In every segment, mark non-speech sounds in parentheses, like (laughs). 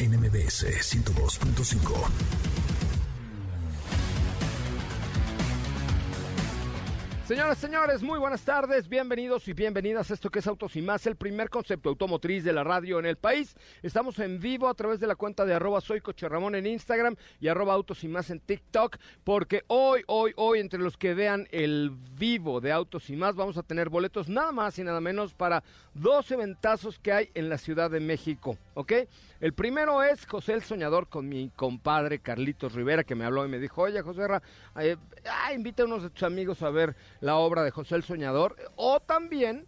NMBS 102.5. Señoras, señores, muy buenas tardes, bienvenidos y bienvenidas a esto que es Autos y Más, el primer concepto automotriz de la radio en el país. Estamos en vivo a través de la cuenta de arroba soy Ramón en Instagram y arroba Autos y Más en TikTok, porque hoy, hoy, hoy, entre los que vean el vivo de Autos y Más, vamos a tener boletos nada más y nada menos para dos eventazos que hay en la Ciudad de México, ¿ok? El primero es José el Soñador con mi compadre Carlitos Rivera, que me habló y me dijo, oye, José eh, ah, invita a unos de tus amigos a ver la obra de José el Soñador. O también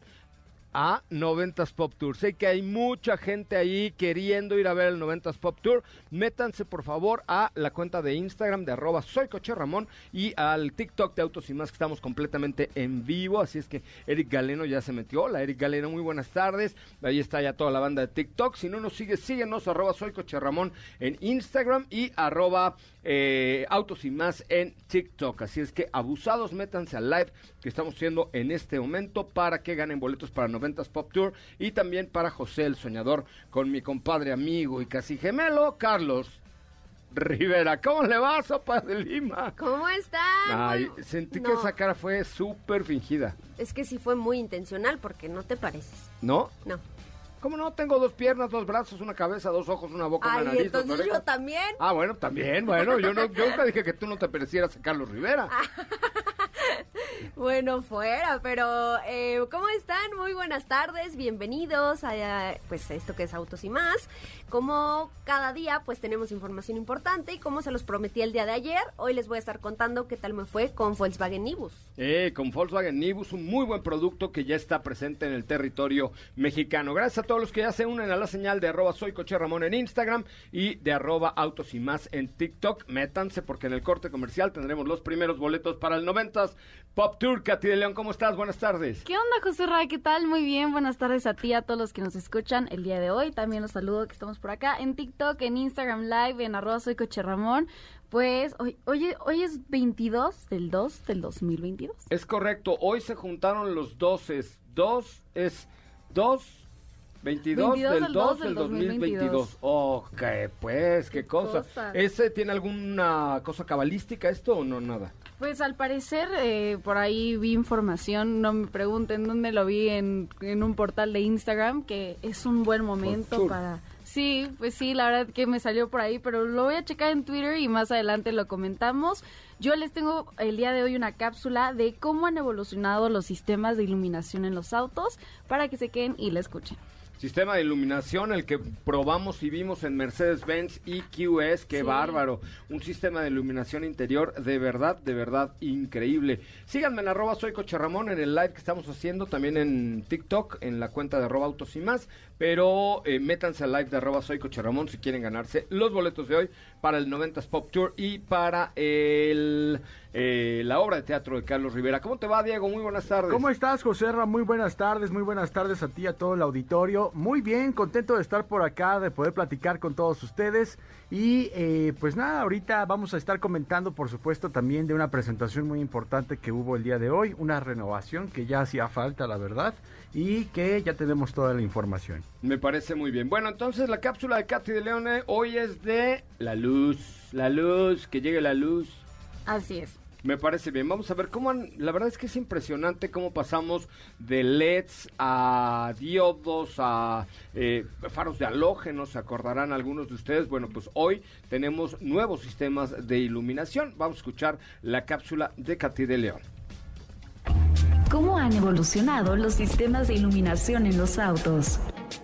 a 90s Pop Tour. Sé que hay mucha gente ahí queriendo ir a ver el 90s Pop Tour. Métanse por favor a la cuenta de Instagram de arroba soy Coche Ramón y al TikTok de Autos y Más que estamos completamente en vivo. Así es que Eric Galeno ya se metió. Hola Eric Galeno, muy buenas tardes. Ahí está ya toda la banda de TikTok. Si no nos sigue, síguenos arroba soy Coche Ramón en Instagram y arroba eh, Autos y Más en TikTok. Así es que abusados, métanse al live que estamos haciendo en este momento para que ganen boletos para 90s Pop Tour y también para José el Soñador con mi compadre, amigo y casi gemelo, Carlos. Rivera, ¿cómo le va, Sopa de Lima? ¿Cómo está? Ay, sentí que esa cara fue súper fingida. Es que sí fue muy intencional porque no te pareces. ¿No? No. ¿Cómo no? Tengo dos piernas, dos brazos, una cabeza, dos ojos, una boca, Ay, una nariz. entonces dos yo también. Ah, bueno, también, bueno, yo, no, yo nunca dije que tú no te parecieras a Carlos Rivera. (laughs) Bueno, fuera, pero eh, ¿cómo están? Muy buenas tardes, bienvenidos a pues, esto que es Autos y más. Como cada día, pues tenemos información importante y como se los prometí el día de ayer, hoy les voy a estar contando qué tal me fue con Volkswagen Nibus. Eh, con Volkswagen Nibus, un muy buen producto que ya está presente en el territorio mexicano. Gracias a todos los que ya se unen a la señal de arroba soy Coche Ramón en Instagram y de arroba autos y más en TikTok. Métanse porque en el corte comercial tendremos los primeros boletos para el 90s Pop Tour. Katy de León, ¿cómo estás? Buenas tardes. ¿Qué onda, José Ray? ¿Qué tal? Muy bien, buenas tardes a ti, a todos los que nos escuchan el día de hoy. También los saludo que estamos por acá en TikTok, en Instagram Live, en arroba soy Coche Ramón. Pues hoy, hoy, hoy es 22 del 2 del 2022. Es correcto, hoy se juntaron los doses. Dos es dos. 22, 22 del del 2 2 del del 2022. 2022. Ok, pues, qué, Qué cosa. cosa. ¿Ese tiene alguna cosa cabalística esto o no nada? Pues al parecer, eh, por ahí vi información, no me pregunten dónde lo vi, en, en un portal de Instagram, que es un buen momento para... Sí, pues sí, la verdad que me salió por ahí, pero lo voy a checar en Twitter y más adelante lo comentamos. Yo les tengo el día de hoy una cápsula de cómo han evolucionado los sistemas de iluminación en los autos para que se queden y la escuchen. Sistema de iluminación, el que probamos y vimos en Mercedes-Benz EQS, qué Sí. bárbaro. Un sistema de iluminación interior de verdad, de verdad increíble. Síganme en arroba soy Coche Ramón en el live que estamos haciendo, también en TikTok, en la cuenta de arroba autos y más. Pero eh, métanse al live de arroba soy Coche Ramón si quieren ganarse los boletos de hoy para el 90s Pop Tour y para el, eh, la obra de teatro de Carlos Rivera. ¿Cómo te va, Diego? Muy buenas tardes. ¿Cómo estás, José Ra? Muy buenas tardes, muy buenas tardes a ti, a todo el auditorio. Muy bien, contento de estar por acá, de poder platicar con todos ustedes. Y eh, pues nada, ahorita vamos a estar comentando, por supuesto, también de una presentación muy importante que hubo el día de hoy, una renovación que ya hacía falta, la verdad, y que ya tenemos toda la información. Me parece muy bien. Bueno, entonces la cápsula de Katy de Leone hoy es de la luz. La luz, que llegue la luz. Así es. Me parece bien. Vamos a ver cómo han, la verdad es que es impresionante cómo pasamos de LEDs a diodos, a eh, faros de halógeno, se acordarán algunos de ustedes. Bueno, pues hoy tenemos nuevos sistemas de iluminación. Vamos a escuchar la cápsula de Katy de León. ¿Cómo han evolucionado los sistemas de iluminación en los autos?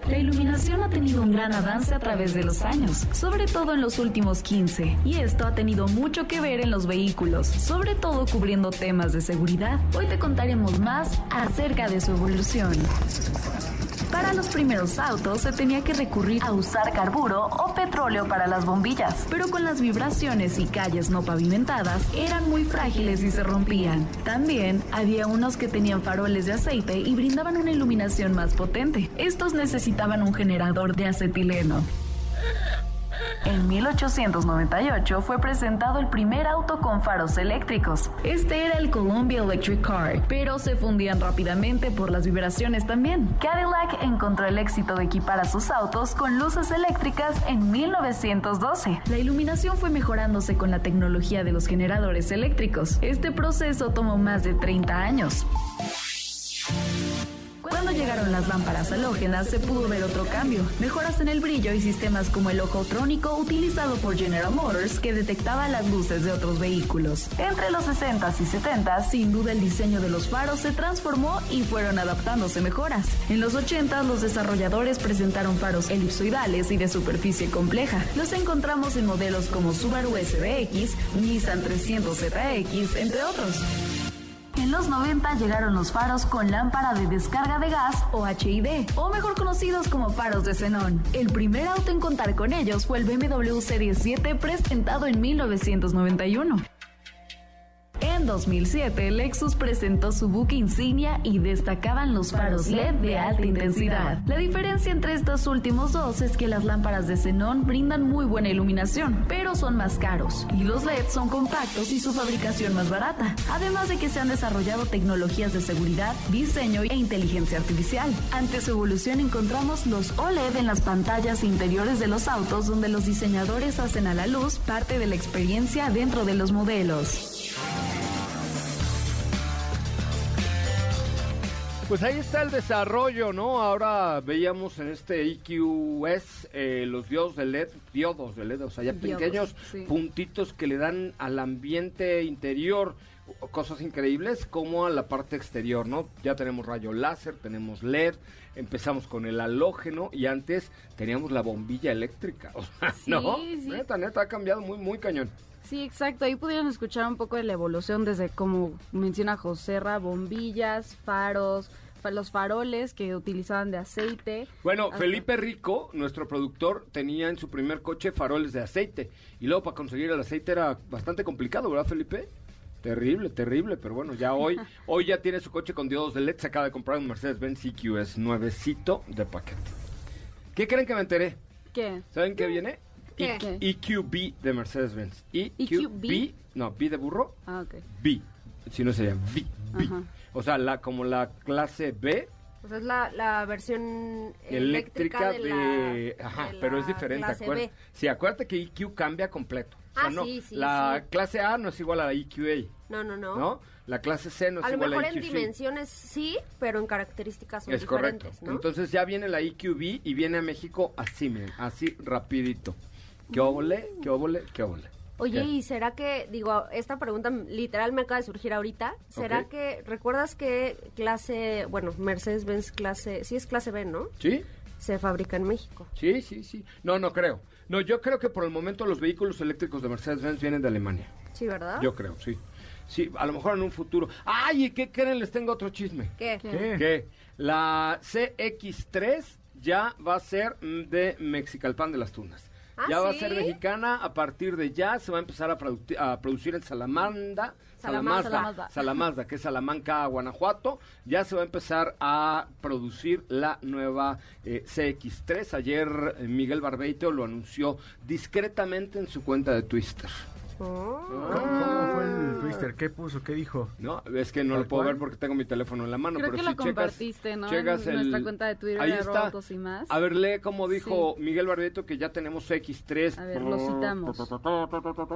La iluminación ha tenido un gran avance a través de los años, sobre todo en los últimos 15, y esto ha tenido mucho que ver en los vehículos, sobre todo cubriendo temas de seguridad. Hoy te contaremos más acerca de su evolución. Para los primeros autos se tenía que recurrir a usar carburo o petróleo para las bombillas, pero con las vibraciones y calles no pavimentadas eran muy frágiles y se rompían. También había unos que tenían faroles de aceite y brindaban una iluminación más potente. Estos necesitaban un generador de acetileno. En 1898 fue presentado el primer auto con faros eléctricos. Este era el Columbia Electric Car, pero se fundían rápidamente por las vibraciones también. Cadillac encontró el éxito de equipar a sus autos con luces eléctricas en 1912. La iluminación fue mejorándose con la tecnología de los generadores eléctricos. Este proceso tomó más de 30 años. Llegaron las lámparas halógenas se pudo ver otro cambio, mejoras en el brillo y sistemas como el ojo trónico utilizado por General Motors que detectaba las luces de otros vehículos. Entre los 60s y 70s, sin duda el diseño de los faros se transformó y fueron adaptándose mejoras. En los 80s los desarrolladores presentaron faros elipsoidales y de superficie compleja. Los encontramos en modelos como Subaru SBX, Nissan 300ZX, entre otros. En los 90 llegaron los faros con lámpara de descarga de gas o HID, o mejor conocidos como faros de xenón. El primer auto en contar con ellos fue el BMW Series 7 presentado en 1991. En 2007, Lexus presentó su buque insignia y destacaban los faros LED de alta intensidad. La diferencia entre estos últimos dos es que las lámparas de xenón brindan muy buena iluminación, pero son más caros, y los LED son compactos y su fabricación más barata. Además de que se han desarrollado tecnologías de seguridad, diseño e inteligencia artificial. Ante su evolución encontramos los OLED en las pantallas interiores de los autos donde los diseñadores hacen a la luz parte de la experiencia dentro de los modelos. Pues ahí está el desarrollo, ¿no? Ahora veíamos en este EQS eh, los diodos de LED, diodos de LED, o sea, ya Diodos, pequeños sí. puntitos que le dan al ambiente interior cosas increíbles como a la parte exterior, ¿no? Ya tenemos rayo láser, tenemos LED, empezamos con el halógeno y antes teníamos la bombilla eléctrica, (laughs) o sea, Sí, ¿no? sí. Neta, neta, ha cambiado muy, muy cañón. Sí, exacto. Ahí pudieron escuchar un poco de la evolución desde, como menciona Joserra, bombillas, faros, fa- los faroles que utilizaban de aceite. Bueno, Hasta- Felipe Rico, nuestro productor, tenía en su primer coche faroles de aceite. Y luego para conseguir el aceite era bastante complicado, ¿verdad, Felipe? Terrible, terrible, pero bueno, ya hoy, (laughs) hoy ya tiene su coche con diodos de LED, se acaba de comprar un Mercedes-Benz EQS nuevecito de paquete. ¿Qué creen que me enteré? ¿Qué? ¿Saben qué viene? ¿Qué? E- EQB de Mercedes-Benz. EQB, no, B de burro, Ah, ok. B. Si no sería B. Ajá. O sea, la, como la clase B, Pues es la, la versión eléctrica, eléctrica, de, la, ajá, de pero es la diferente, acuérdate. B. Sí, acuérdate que EQ cambia completo. O sea, Ah, no, sí, sí, la sí. clase A no es igual a la EQA, No, no, no. ¿no? La clase C no es A lo igual mejor a en dimensiones sí, pero en características son Es correcto. Entonces ya viene la EQB y viene a México así, miren, así rapidito. ¿Qué óvole? ¿Qué óvole? ¿Qué óvole? Oye, ¿Qué? ¿y será que, digo, esta pregunta literal me acaba de surgir ahorita, ¿será que, recuerdas que clase, bueno, Mercedes-Benz clase, sí es clase B, ¿no? ¿Sí? Se fabrica en México. Sí, sí, sí. No, no creo. No, yo creo que por el momento los vehículos eléctricos de Mercedes-Benz vienen de Alemania. Sí, ¿verdad? Yo creo, sí. Sí, a lo mejor en un futuro. ¡Ay! ¿Y qué creen? Les tengo otro chisme. ¿Qué? ¿Qué? ¿Qué? que la CX3 ya va a ser de Mexicalpan de las Tunas. ¿Ah, ya va a ser mexicana, a partir de ya se va a empezar a, a producir en Salamanda, Salamazda. Salamazda, Salamazda, que es Salamanca, Guanajuato. Ya se va a empezar a producir la nueva eh, CX3. Ayer eh, Miguel Barbeito lo anunció discretamente en su cuenta de Twitter. Oh. ¿Cómo, cómo fue el twister? ¿Qué puso? ¿Qué dijo? No, es que no ¿Tal lo puedo cual? ver porque tengo mi teléfono en la mano. Creo pero que si lo checas- compartiste, ¿no? checas en el- nuestra cuenta de Twitter Ahí de arroba está. autos y más. A ver, lee cómo dijo Miguel Barreto que ya tenemos X3. A ver, lo citamos.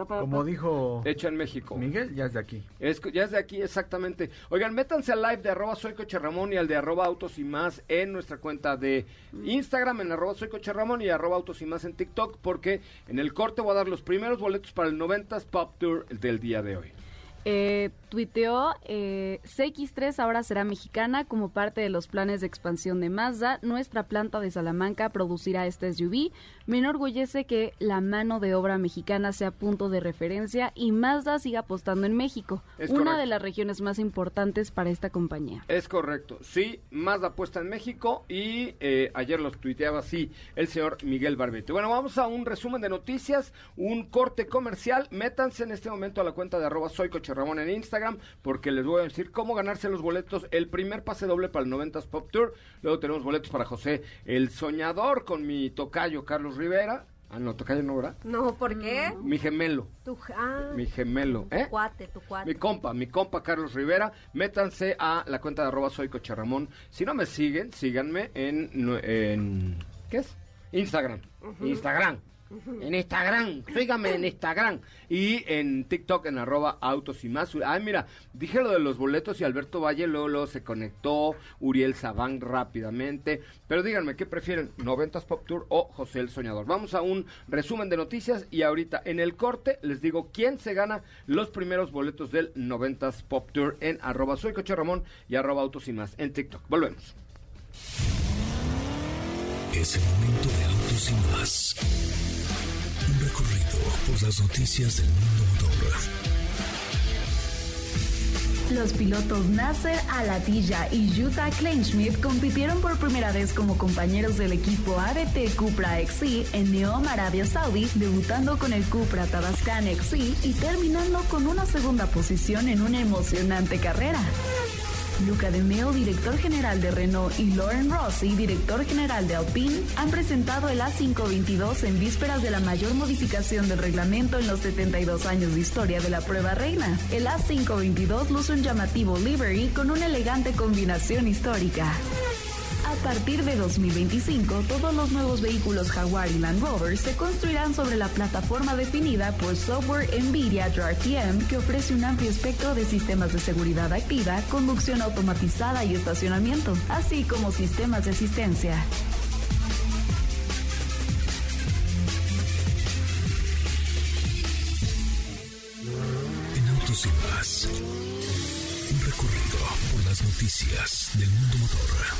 Como dijo Hecho en México. Miguel, ya es de aquí. Es, ya es de aquí, exactamente. Oigan, métanse al live de arroba soy Coche Ramón y al de arroba autos y más en nuestra cuenta de Instagram, en arroba soy Coche Ramón y arroba autos y más en TikTok, porque en el corte voy a dar los primeros boletos para el 90s Pop Tour del día de hoy. Eh, tuiteó, eh, CX3 ahora será mexicana como parte de los planes de expansión de Mazda. Nuestra planta de Salamanca producirá este SUV. Me enorgullece que la mano de obra mexicana sea punto de referencia y Mazda siga apostando en México, Es una correcto. de las regiones más importantes para esta compañía. Es correcto, sí, más la puesta en México y eh, ayer los tuiteaba así el señor Miguel Barbete. Bueno, vamos a un resumen de noticias, un corte comercial. Métanse en este momento a la cuenta de arroba soy Ramón en Instagram porque les voy a decir cómo ganarse los boletos. El primer pase doble para el 90s Pop Tour. Luego tenemos boletos para José el Soñador con mi tocayo Carlos Rivera. Ah, no, tocayo no, ¿verdad? No, ¿por qué? Mi gemelo, Tu, ah, mi gemelo, ¿eh? tu cuate, tu cuate. Mi compa, mi compa Carlos Rivera, métanse a la cuenta de arroba soy Ramón. Si no me siguen, síganme en ¿qué es? Instagram. Instagram. En Instagram, síganme en Instagram y en TikTok en arroba autos y más. Ay, mira, dije lo de los boletos y Alberto Valle luego se conectó, Uriel Sabán rápidamente. Pero díganme, ¿qué prefieren? ¿90s Pop Tour o José el Soñador? Vamos a un resumen de noticias y ahorita en el corte les digo quién se gana los primeros boletos del 90s Pop Tour en arroba soy Coche Ramón y arroba autos y más en TikTok. Volvemos. Es el momento de autos y más. Por las noticias del mundo. Los pilotos Nasser Alatilla y Jutta Kleinschmidt compitieron por primera vez como compañeros del equipo ABT Cupra XC en Neom, Arabia Saudí, debutando con el Cupra Tabascan XC y terminando con una segunda posición en una emocionante carrera. Luca De Meo, director general de Renault, y Lauren Rossi, director general de Alpine, han presentado el A522 en vísperas de la mayor modificación del reglamento en los 72 años de historia de la prueba reina. El A522 luce un llamativo livery con una elegante combinación histórica. A partir de 2025, todos los nuevos vehículos Jaguar y Land Rover se construirán sobre la plataforma definida por software NVIDIA DRTM que ofrece un amplio espectro de sistemas de seguridad activa, conducción automatizada y estacionamiento, así como sistemas de asistencia. Un recorrido por las noticias del mundo motor.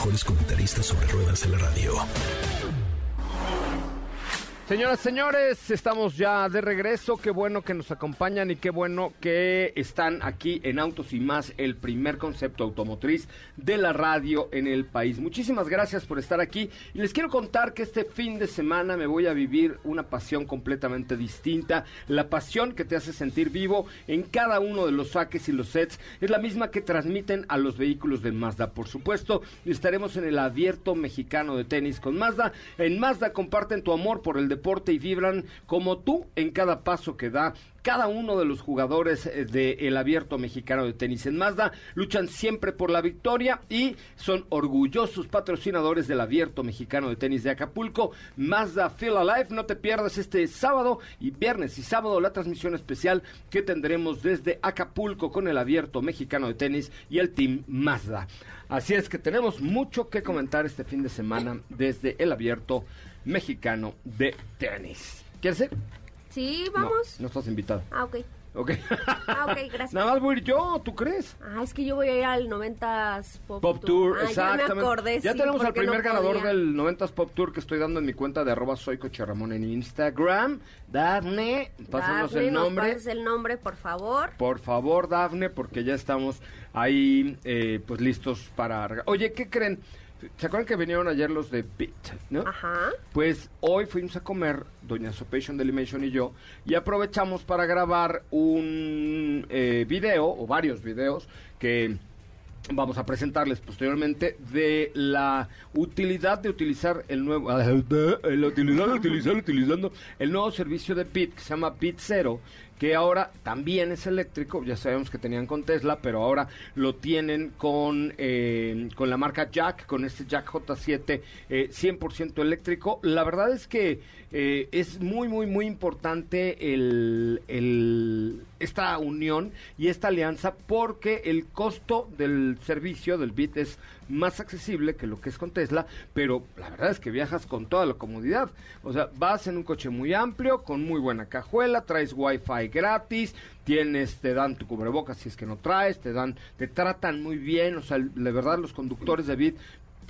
Mejores comentaristas sobre ruedas de la radio. Señoras, señores, estamos ya de regreso. Qué bueno que nos acompañan y qué bueno que están aquí en Autos y más, el primer concepto automotriz de la radio en el país. Muchísimas gracias por estar aquí y les quiero contar que este fin de semana me voy a vivir una pasión completamente distinta. La pasión que te hace sentir vivo en cada uno de los saques y los sets es la misma que transmiten a los vehículos de Mazda. Por supuesto, estaremos en el abierto mexicano de tenis con Mazda. En Mazda comparten tu amor por el deporte y vibran como tú en cada paso que da cada uno de los jugadores eh, del abierto mexicano de tenis en Mazda luchan siempre por la victoria y son orgullosos patrocinadores del abierto mexicano de tenis de Acapulco. Mazda Feel Alive, no te pierdas este sábado y viernes y sábado la transmisión especial que tendremos desde Acapulco con el abierto mexicano de tenis y el Team Mazda. Así es que tenemos mucho que comentar este fin de semana desde el abierto mexicano de tenis. ¿Quieres ir? Sí, vamos. No, estás invitado. Ah, ok. Ok. Ah, ok, (laughs) gracias. Nada más voy a ir yo, ¿tú crees? Ah, es que yo voy a ir al 90s Pop, Pop Tour, Ah, exactamente. Ya me acordé, Ya sí, tenemos al no primer ganador podía. del 90s Pop Tour que estoy dando en mi cuenta de arroba soy Ramón en Instagram. Dafne, pásanos Dafne, el nos nombre. pases el nombre, por favor. Por favor, Dafne, porque ya estamos ahí, eh, pues listos para... Oye, ¿qué creen? ¿Se acuerdan que vinieron ayer los de Beat, no? Ajá. Pues hoy fuimos a comer, Doña Sopation Delimation y yo, y aprovechamos para grabar un eh, video, o varios videos, que vamos a presentarles posteriormente, de la utilidad de utilizar el nuevo... (laughs) La utilidad de utilizar, utilizando el nuevo servicio de Bit, que se llama Bit Zero, que ahora también es eléctrico, ya sabemos que tenían con Tesla, pero ahora lo tienen con, eh, con la marca Jack, con este Jack J7 eh, 100% eléctrico. La verdad es que eh, es muy, muy, muy importante el, esta unión y esta alianza porque el costo del servicio del Bit es más accesible que lo que es con Tesla, pero la verdad es que viajas con toda la comodidad. O sea, vas en un coche muy amplio, con muy buena cajuela, traes wifi gratis, tienes, te dan tu cubrebocas si es que no traes, te dan, te tratan muy bien, o sea, la verdad los conductores de Bit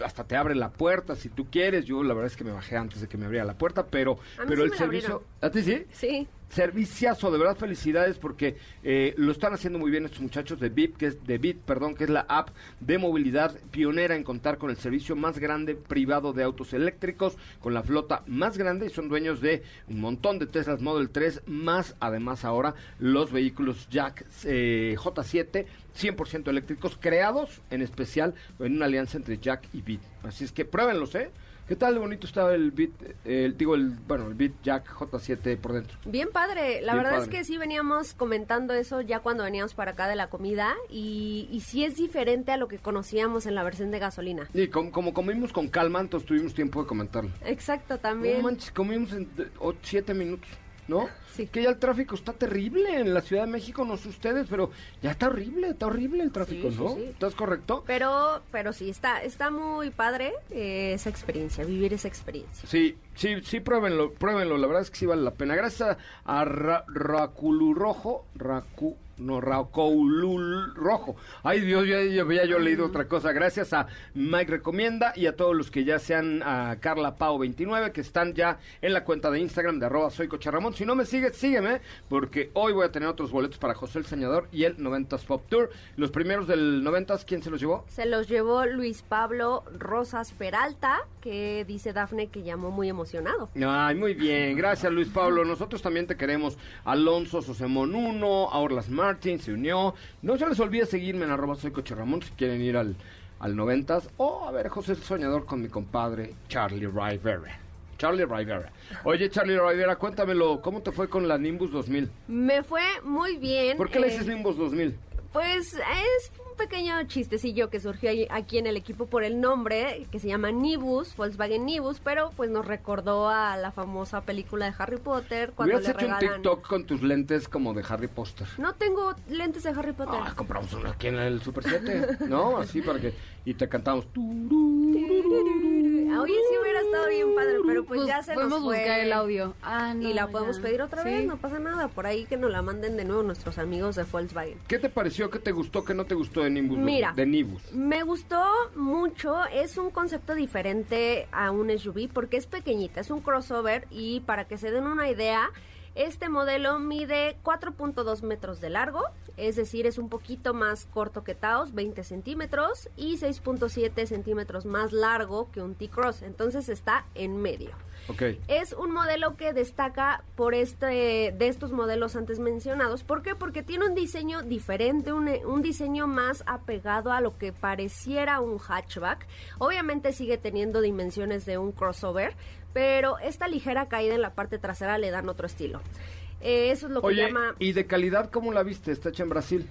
hasta te abren la puerta si tú quieres. Yo la verdad es que me bajé antes de que me abriera la puerta, pero pero sí el servicio, ¿a ti sí? Sí. Serviciazo, de verdad felicidades porque eh, lo están haciendo muy bien estos muchachos de Bit, que es de Bit, perdón, que es la app de movilidad pionera en contar con el servicio más grande privado de autos eléctricos, con la flota más grande y son dueños de un montón de Teslas Model 3, más además ahora los vehículos Jack eh, J7 100% eléctricos, creados en especial en una alianza entre Jack y Bit. Así es que pruébenlos, ¿eh? ¿Qué tal de bonito estaba el eh, el, digo, el, bueno, el Bit Jack J7 por dentro? Bien padre, la Bien verdad es que sí veníamos comentando eso ya cuando veníamos para acá de la comida y, y sí es diferente a lo que conocíamos en la versión de gasolina. Y como, como comimos con calma, entonces tuvimos tiempo de comentarlo. Exacto, No también. manches, comimos en de- o- siete minutos, ¿no? Sí. Que ya el tráfico está terrible en la Ciudad de México, no sé ustedes, pero ya está horrible, está horrible el tráfico, Sí, ¿no? sí. ¿Estás correcto? Pero, pero sí, está, está muy padre eh, esa experiencia, vivir esa experiencia. Sí, sí, sí, pruébenlo, pruébenlo, la verdad es que sí vale la pena. Gracias a, a Ra- Raculú Rojo, Racu, no, Racoulul Rojo. Ay Dios, ya, ya había yo leído otra cosa. Gracias a Mike Recomienda y a todos los que ya sean a Carla Pau 29, que están ya en la cuenta de Instagram de arroba soy Ramón. Si no me sigues, sígueme, porque hoy voy a tener otros boletos para José el Señador y el 90s Pop Tour. Los primeros del 90s, ¿quién se los llevó? Se los llevó Luis Pablo Rosas Peralta, que dice Dafne que llamó muy emocionado. Ay, muy bien, gracias Luis Pablo. Nosotros también te queremos. Alonso Sosemón 1, Orlas Martin se unió. No se les olvide seguirme en arroba soy Coche Ramón si quieren ir al, al 90s. O a ver José el Soñador con mi compadre Charlie Rivera. Charlie Rivera. Oye, Charlie Rivera, cuéntamelo, ¿cómo te fue con la Nimbus 2000? Me fue muy bien. ¿Por qué le eh, dices Nimbus 2000? Pues es pequeño chistecillo que surgió aquí en el equipo por el nombre, que se llama Nibus, Volkswagen Nibus, pero pues nos recordó a la famosa película de Harry Potter cuando Hubieras le hecho un. TikTok con tus lentes como de Harry Potter. No tengo lentes de Harry Potter. Ah, compramos uno aquí en el Super 7, ¿no? Así para que... Y te cantamos... (laughs) Oye, sí hubiera estado bien pero pues, ya se podemos nos fue. buscar el audio. Ah, no, y la podemos pedir otra Sí. vez, no pasa nada. Por ahí que nos la manden de nuevo nuestros amigos de Volkswagen. ¿Qué te pareció? ¿Qué te gustó? ¿Qué no te gustó de Nimbus? Mira. De Nibus. Me gustó mucho, es un concepto diferente a un SUV porque es pequeñita, es un crossover y para que se den una idea, este modelo mide 4.2 metros de largo, es decir, es un poquito más corto que Taos, 20 centímetros, y 6.7 centímetros más largo que un T-Cross, entonces está en medio. Ok. Es un modelo que destaca por este de estos modelos antes mencionados. ¿Por qué? Porque tiene un diseño diferente, un, un diseño más apegado a lo que pareciera un hatchback. Obviamente sigue teniendo dimensiones de un crossover, pero esta ligera caída en la parte trasera le dan otro estilo. Eh, eso es lo que Oye, llama... ¿y de calidad cómo la viste? Está hecha en Brasil.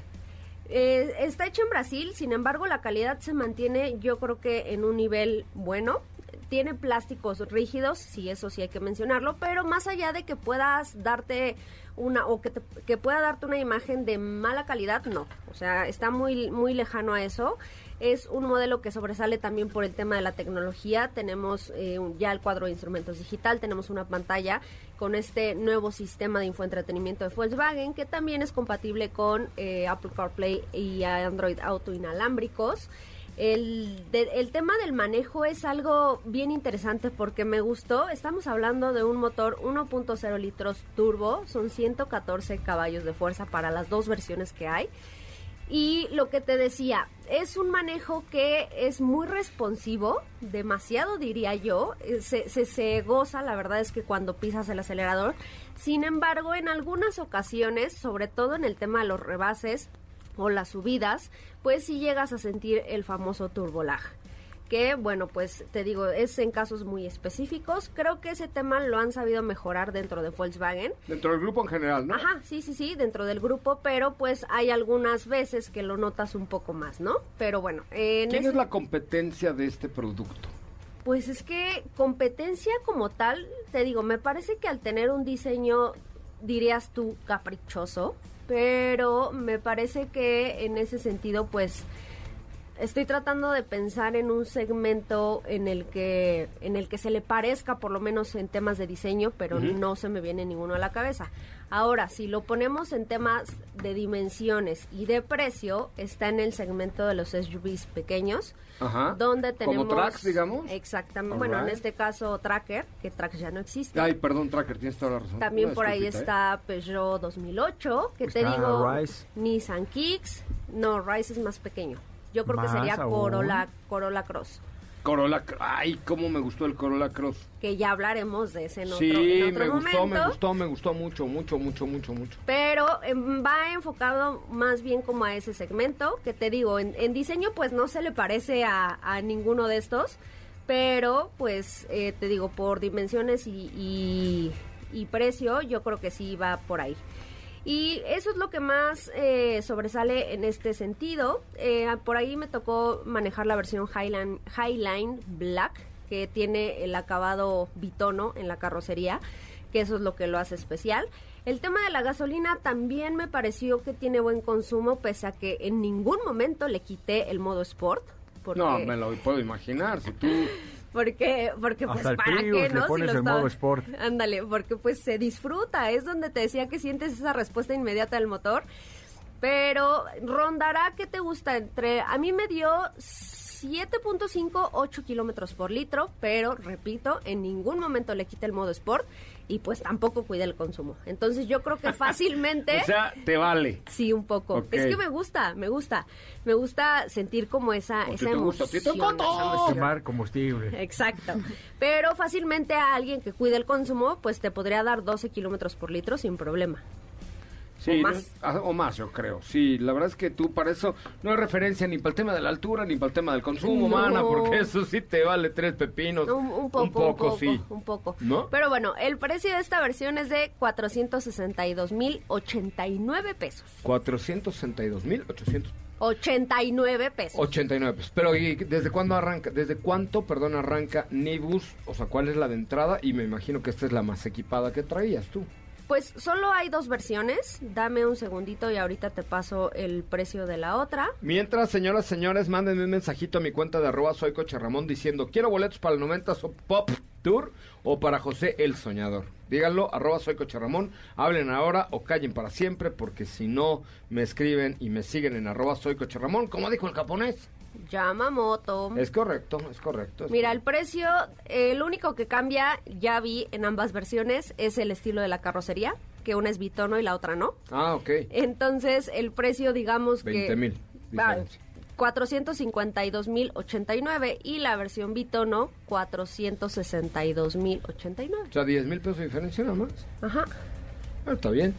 Eh, está hecho en Brasil, sin embargo la calidad se mantiene yo creo que en un nivel bueno. tiene plásticos rígidos, sí, eso sí hay que mencionarlo, pero más allá de que puedas darte una o que, te- que pueda darte una imagen de mala calidad, no. O sea, está muy muy lejano a eso. Es un modelo que sobresale también por el tema de la tecnología. Tenemos eh, ya el cuadro de instrumentos digital, tenemos una pantalla con este nuevo sistema de infoentretenimiento de Volkswagen que también es compatible con eh, Apple CarPlay y Android Auto inalámbricos. El, el tema del manejo es algo bien interesante porque me gustó. Estamos hablando de un motor 1.0 litros turbo, son 114 caballos de fuerza para las dos versiones que hay. Y lo que te decía, es un manejo que es muy responsivo, demasiado diría yo, eh, se, se, goza, la verdad es que cuando pisas el acelerador. Sin embargo, en algunas ocasiones, sobre todo en el tema de los rebases o las subidas, pues sí llegas a sentir el famoso turbolag que bueno, pues te digo, es en casos muy específicos. Creo que ese tema lo han sabido mejorar dentro de Volkswagen. Dentro del grupo en general, ¿no? Ajá, sí, sí, sí, dentro del grupo, pero pues hay algunas veces que lo notas un poco más, ¿no? Pero bueno, en ¿Quién ese- es la competencia de este producto? pues es que competencia como tal, te digo, me parece que al tener un diseño, dirías tú, caprichoso, pero me parece que en ese sentido, pues estoy tratando de pensar en un segmento en el que en el que se le parezca por lo menos en temas de diseño, pero no se me viene ninguno a la cabeza. Ahora, si lo ponemos en temas de dimensiones y de precio, está en el segmento de los SUVs pequeños, Ajá. donde Como tenemos tracks, digamos. Exactamente. All Bueno, en este caso Tracker, que Tracker ya no existe. Ay, perdón, Tracker, tienes toda la razón. También por ahí ¿eh? está Peugeot 2008, que te digo, Rise. Nissan Kicks. No, Rise es más pequeño. Yo creo que ¿Más sería aún? Corolla, Corolla Cross, Corolla, ay, cómo me gustó el Corolla Cross. que ya hablaremos de ese en otro, sí, en otro me gustó, momento. me gustó, me gustó mucho, mucho, mucho, mucho, mucho. Pero em, va enfocado más bien como a ese segmento, que te digo, en, en diseño pues no se le parece a, a ninguno de estos, pero pues eh, te digo, por dimensiones y, y- y precio, yo creo que sí va por ahí. Y eso es lo que más eh, sobresale en este sentido. Eh, por ahí me tocó manejar la versión Highline, Highline Black, que tiene el acabado bitono en la carrocería, que eso es lo que lo hace especial. El tema de la gasolina también me pareció que tiene buen consumo, pese a que en ningún momento le quité el modo Sport. Porque, No, me lo puedo imaginar. Si tú. (laughs) porque, porque pues Hasta para qué, le ¿no? pones lo el estaba- modo Sport. Ándale, porque pues se disfruta, es donde te decía que sientes esa respuesta inmediata del motor. Pero rondará, ¿qué te gusta? Entre, a mí me dio 7.5, 8 kilómetros por litro, pero repito, en ningún momento le quité el modo Sport y pues tampoco cuidé el consumo. Entonces yo creo que (laughs) fácilmente... O sea, te vale. Sí, un poco. Ok. Es que me gusta, me gusta. Me gusta sentir como esa, esa te gusta, te emoción. esa emoción. Quemar combustible. Exacto. Pero fácilmente a alguien que cuide el consumo, pues te podría dar 12 kilómetros por litro sin problema. Sí, O más. Ah, o más, yo creo. Sí, la verdad es que tú para eso no hay referencia ni para el tema de la altura ni para el tema del consumo, No. mana, porque eso sí te vale tres pepinos. Un, un poco, un poco, sí. un poco. ¿No? Pero bueno, el precio de esta versión es de 462.089 pesos. 462 mil 889 89 pesos. pesos. Pero ¿y desde cuándo arranca? ¿Desde cuánto, perdón, arranca Nibus? O sea, ¿cuál es la de entrada? Y me imagino que esta es la más equipada que traías tú. Pues solo hay dos versiones. Dame un segundito y ahorita te paso el precio de la otra. Mientras, señoras, señores, mándenme un mensajito a mi cuenta de arroba soy Coche Ramón diciendo quiero boletos para el 90 So- Pop Tour o para José el Soñador. Díganlo, arroba soy Coche Ramón, hablen ahora o callen para siempre porque si no me escriben y me siguen en arroba soy Coche Ramón, como dijo el japonés. Yamamoto. Es correcto, es correcto. es Mira, el precio, lo único que cambia, ya vi en ambas versiones, es el estilo de la carrocería, que una es bitono y la otra no. Ah, ok. Entonces, el precio, digamos que... 20 mil. Va, 452.089 y la versión bitono 462.089. O sea, 10 mil pesos de diferencia nada más. Ajá. Ah, está bien.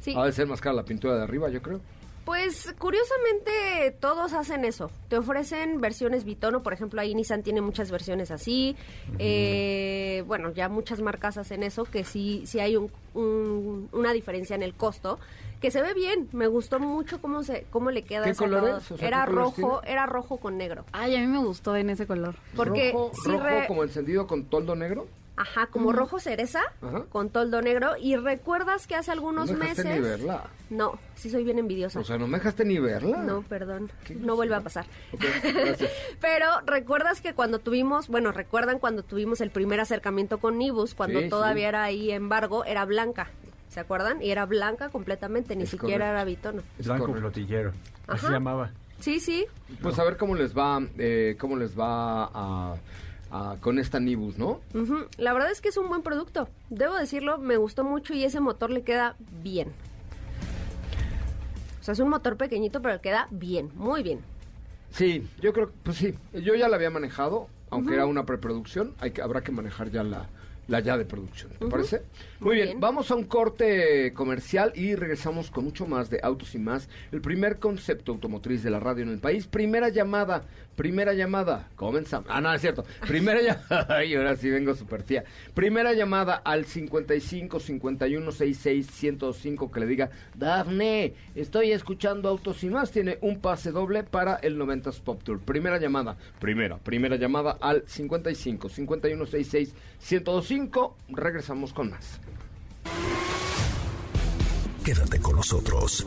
Sí. Ha de ser más cara la pintura de arriba, yo creo. Pues curiosamente todos hacen eso. Te ofrecen versiones bitono, por ejemplo, ahí Nissan tiene muchas versiones así. Eh, bueno, ya muchas marcas hacen eso, que sí, sí hay un- un- una diferencia en el costo. Que se ve bien, me gustó mucho cómo se cómo le queda ¿Qué ese color acabado. es? O sea, era ¿qué colores rojo, tiene? era rojo con negro. Ay, a mí me gustó en ese color. Porque rojo, sí rojo re- como encendido con toldo negro. Ajá, como rojo cereza Ajá. con toldo negro. Y recuerdas que hace algunos no me dejaste meses. ni verla. No, sí soy bien envidiosa. O sea, no me dejaste ni verla. No, perdón. No vuelve a pasar. Gracias. (laughs) Pero recuerdas que cuando tuvimos, bueno, recuerdan cuando tuvimos el primer acercamiento con Nibus, cuando Sí, todavía sí. era ahí embargo, era blanca. ¿Se acuerdan? Y era blanca completamente, ni Es siquiera correcto. era bitono. Es Blanco flotillero. Así se llamaba. Sí, sí. Pues a ver cómo les va, eh, cómo les va a, a- con esta Nibus, ¿no? La verdad es que es un buen producto. Debo decirlo, me gustó mucho y ese motor le queda bien. O sea, es un motor pequeñito, pero le queda bien, muy bien. Sí, yo creo, pues sí, yo ya la había manejado, aunque era una preproducción, hay que, habrá que manejar ya la, la ya de producción, ¿te parece? Muy, Muy bien, bien. vamos a un corte comercial y regresamos con mucho más de Autos y Más, el primer concepto automotriz de la radio en el país, primera llamada, primera llamada, comenzamos, ah, no, es cierto, primera (laughs) llamada, ay, ahora sí vengo super tía, primera llamada al 55 51 66 105 que le diga, Dafne, estoy escuchando Autos y Más, tiene un pase doble para el 90s Pop Tour, primera llamada, primera, primera llamada al 55 51 66 105, regresamos con más. Quédate con nosotros.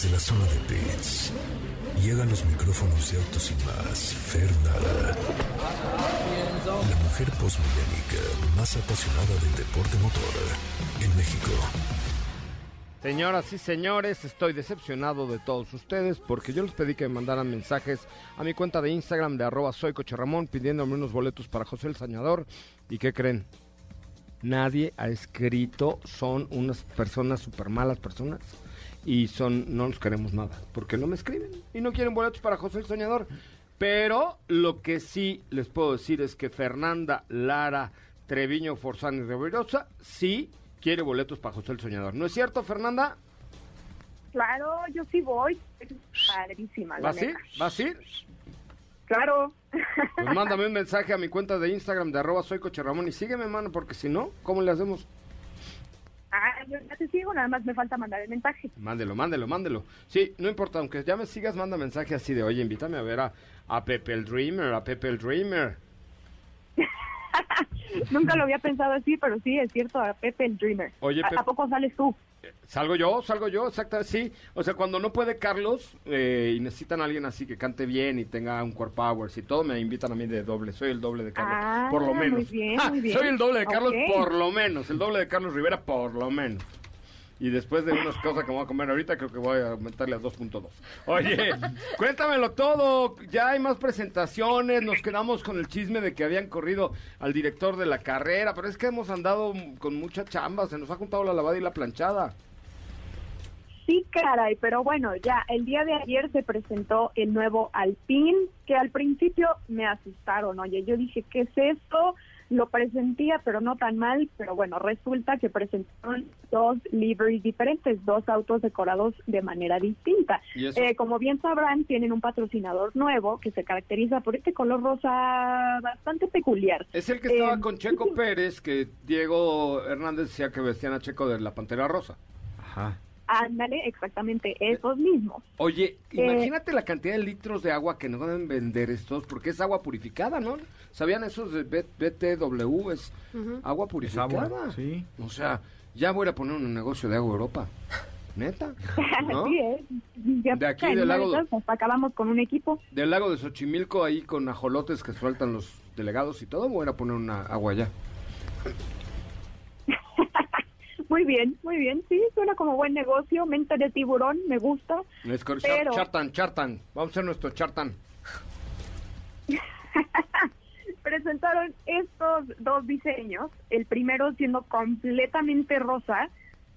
Desde la zona de pits, llegan los micrófonos de autos y más, Fernanda. La mujer postmillénica más apasionada del deporte motor en México. Señoras y señores, estoy decepcionado de todos ustedes porque yo les pedí que me mandaran mensajes a mi cuenta de Instagram de arroba soy Coche Ramón pidiéndome unos boletos para José el Sañador. ¿Y qué creen? Nadie ha escrito, son unas personas súper malas personas y son, no los queremos nada porque no me escriben y no quieren boletos para José el Soñador. Pero lo que sí les puedo decir es que Fernanda Lara Treviño Forzani Riverosa sí quiere boletos para José el Soñador. ¿No es cierto, Fernanda? Claro, yo sí voy. Padrísima. ¿Vas a ir? ¿Vas a ir? Claro. Pues mándame un mensaje a mi cuenta de Instagram de arroba soy Coche Ramón y sígueme, mano, porque si no, ¿cómo le hacemos? Ah, yo ya te sigo, nada más me falta mandar el mensaje. Mándelo, mándelo, mándelo. Sí, no importa, aunque ya me sigas, manda mensaje así de, oye, invítame a ver a, a Pepe el Dreamer, a Pepe el Dreamer. (laughs) Nunca lo había pensado así, pero sí, es cierto, a Pepe el Dreamer. Oye, ¿A, Pepe- ¿A poco sales tú? Salgo yo, salgo yo, exactamente, sí. O sea, cuando no puede Carlos eh, y necesitan a alguien así que cante bien y tenga un core powers y todo, me invitan a mí de doble. Soy el doble de Carlos, Ah, por lo muy menos. bien, muy (laughs) bien. Soy el doble de Carlos, por lo menos. El doble de Carlos Rivera, por lo menos. Y después de unas cosas que voy a comer ahorita, creo que voy a aumentarle a 2.2. Oye, (laughs) cuéntamelo todo. Ya hay más presentaciones. Nos quedamos con el chisme de que habían corrido al director de la carrera. Pero es que hemos andado con mucha chamba. Se nos ha juntado la lavada y la planchada. Sí, caray, pero bueno, ya el día de ayer se presentó el nuevo Alpine, que al principio me asustaron, oye, yo dije, ¿qué es esto? Lo presentía, pero no tan mal, pero bueno, resulta que presentaron dos liveries diferentes, dos autos decorados de manera distinta. Eh, como bien sabrán, tienen un patrocinador nuevo que se caracteriza por este color rosa bastante peculiar. Es el que estaba Eh, con Checo Pérez, que Diego Hernández decía que vestían a Checo de la Pantera Rosa. Ajá. Ándale, exactamente, esos mismos. Oye, Eh, imagínate la cantidad de litros de agua que nos deben vender estos, porque es agua purificada, ¿no? ¿Sabían esos de BTW? Es agua Es purificada. agua, sí. O sea, ya voy a poner un negocio de agua Europa. ¿Neta? (laughs) ¿No? Así es. Ya De aquí del de lago- esas, hasta acabamos con un equipo. Del lago de Xochimilco ahí con ajolotes que sueltan los delegados y todo, voy a ir a poner una agua allá. Muy bien, muy bien. Sí, suena como buen negocio. Mente de tiburón, me gusta. Es que- Pero- Chartan, chartan. Vamos a hacer nuestro chartan. (laughs) Presentaron estos dos diseños. El primero siendo completamente rosa,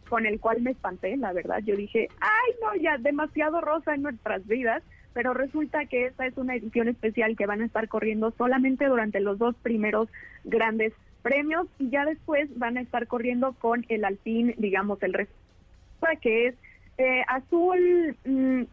con el cual me espanté, la verdad. Yo dije, ay, no, ya demasiado rosa en nuestras vidas. Pero resulta que esta es una edición especial que van a estar corriendo solamente durante los dos primeros grandes premios y ya después van a estar corriendo con el alpín, digamos, el resto, que es eh, azul mm,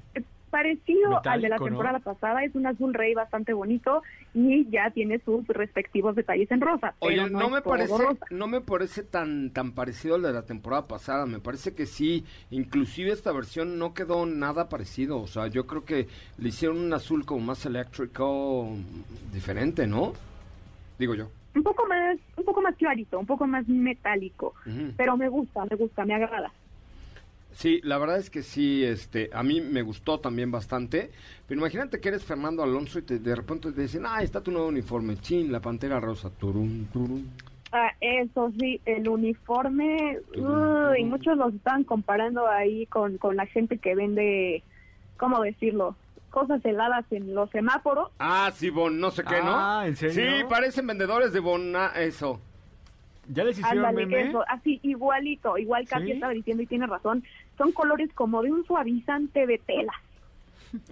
parecido al de la temporada pasada, es un azul rey bastante bonito y ya tiene sus respectivos detalles en rosa. Oye, no, me parece, rosa. no me parece tan tan parecido al de la temporada pasada. Me parece que sí, inclusive esta versión no quedó nada parecido. O sea, yo creo que le hicieron un azul como más eléctrico, diferente, ¿no? Digo yo. Un poco más, un poco más clarito, un poco más metálico, pero me gusta, me gusta, me agrada. Sí, la verdad es que sí, este, a mí me gustó también bastante. Pero imagínate que eres Fernando Alonso y te, de repente te dicen, ah, está tu nuevo uniforme, chin, la pantera rosa, turum, turum. Ah, eso sí, el uniforme, uy, muchos los están comparando ahí con, con la gente que vende, ¿cómo decirlo? Cosas heladas en los semáforos. Ah, sí, bon, no sé qué, ¿no? Ah, ¿en serio? Sí, parecen vendedores de bona, eso. ¿Ya les hicieron Ándale, meme? eso, así, igualito, igual Katy ¿Sí? estaba diciendo y tiene razón, son colores como de un suavizante de tela.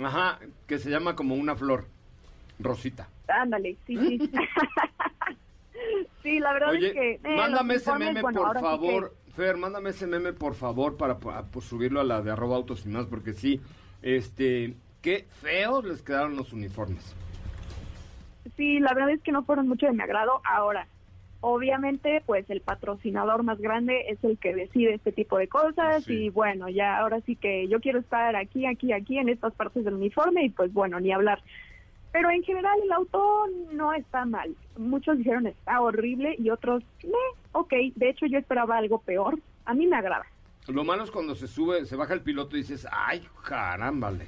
Ajá, que se llama como una flor, rosita. Ándale, sí, sí. (laughs) sí, la verdad Oye, es que... eh, mándame ese meme, bueno, por sí favor. Fer, mándame ese meme, por favor, para, para, pues, subirlo a la de arroba autos y más, porque sí, este, qué feos les quedaron los uniformes. sí, la verdad es que no fueron mucho de mi agrado. Ahora, obviamente, pues el patrocinador más grande es el que decide este tipo de cosas Sí. y bueno, ya ahora sí que yo quiero estar aquí, aquí, aquí en estas partes del uniforme y pues bueno, ni hablar. Pero en general el auto no está mal. Muchos dijeron está horrible y otros, meh, ok, de hecho yo esperaba algo peor. A mí me agrada. Lo malo es cuando se sube, se baja el piloto y dices, ay, carámbale.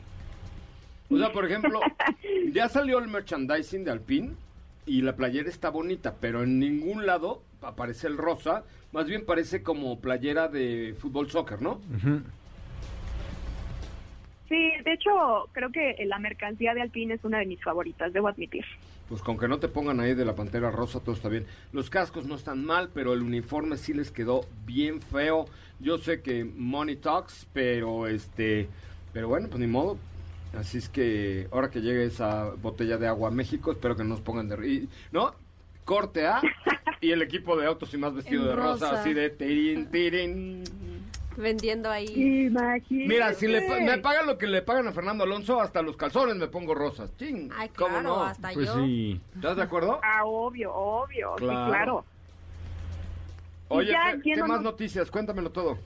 O sea, por ejemplo, ya salió el merchandising de Alpine y la playera está bonita, pero en ningún lado aparece el rosa, más bien parece como playera de fútbol soccer, ¿no? Sí, de hecho creo que la mercancía de Alpine es una de mis favoritas, debo admitir. Pues con que no te pongan ahí de la pantera rosa, todo está bien. Los cascos no están mal, pero el uniforme sí les quedó bien feo. Yo sé que money talks, pero este, pero bueno, pues ni modo. Así es que ahora que llegue esa botella de agua a México, espero que no nos pongan de ri- ¿no? Corte A (laughs) y el equipo de autos y más vestido En de rosa, rosa. así de tirin, tirin. Vendiendo ahí. Imagínate. Mira, si le me pagan lo que le pagan a Fernando Alonso, hasta los calzones me pongo rosas. Ching, Ay, ¿cómo claro, no? hasta Pues yo. sí. ¿Estás de acuerdo? Ah, obvio, obvio, sí, Claro. claro. Oye, ya ¿qué más noticias? Cuéntamelo todo.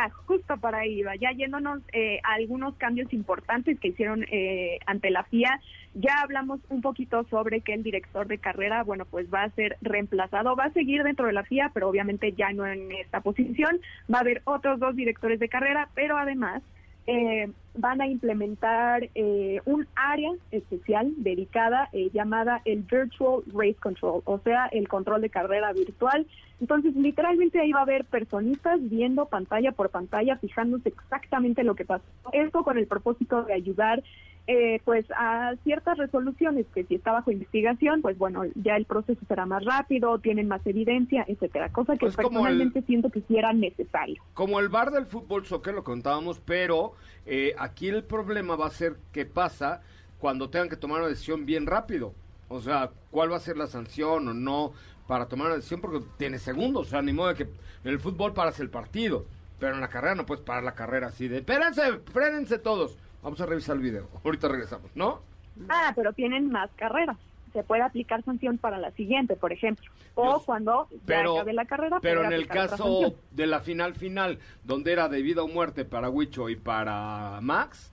Ah, justo para ahí iba, ya yéndonos eh, a algunos cambios importantes que hicieron eh, ante la FIA, ya hablamos un poquito sobre que el director de carrera, bueno, pues va a ser reemplazado, va a seguir dentro de la FIA, pero obviamente ya no en esta posición, va a haber otros dos directores de carrera, pero además eh, van a implementar eh, un área especial dedicada eh, llamada el Virtual Race Control, o sea, el control de carrera virtual. Entonces, literalmente ahí va a haber personitas viendo pantalla por pantalla, fijándose exactamente lo que pasó. Esto con el propósito de ayudar eh, pues a ciertas resoluciones que si está bajo investigación, pues bueno, ya el proceso será más rápido, tienen más evidencia, etcétera, cosa que Pues personalmente siento que sí era necesario. Como el bar del fútbol soccer lo contábamos, pero eh, aquí el problema va a ser qué pasa cuando tengan que tomar una decisión bien rápido. O sea, cuál va a ser la sanción o no para tomar una decisión porque tiene segundos. O sea, ni modo de que en el fútbol paras el partido, pero en la carrera no puedes parar la carrera así de, espérense, frénense todos. Vamos a revisar el video. (laughs) Ahorita regresamos, ¿no? Ah, pero tienen más carreras. Se puede aplicar sanción para la siguiente, por ejemplo. O Dios. cuando ya Pero, acabe la carrera. pero en el caso de la final final, donde era de vida o muerte para Huicho y para Max,